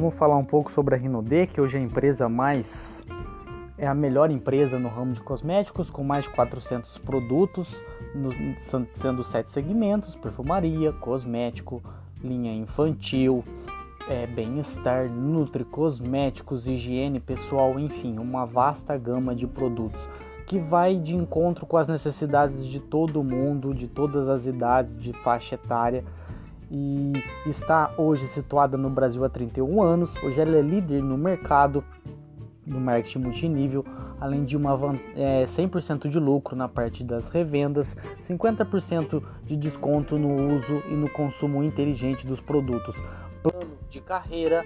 Vamos falar um pouco sobre a Rinode, que hoje é a empresa mais é a melhor empresa no ramo de cosméticos, com mais de 400 produtos, no, sendo sete segmentos: perfumaria, cosmético, linha infantil, é, bem-estar, nutri, cosméticos, higiene pessoal, enfim, uma vasta gama de produtos que vai de encontro com as necessidades de todo mundo, de todas as idades, de faixa etária e está hoje situada no Brasil há 31 anos. Hoje ela é líder no mercado do marketing multinível, além de uma é, 100% de lucro na parte das revendas, 50% de desconto no uso e no consumo inteligente dos produtos, plano de carreira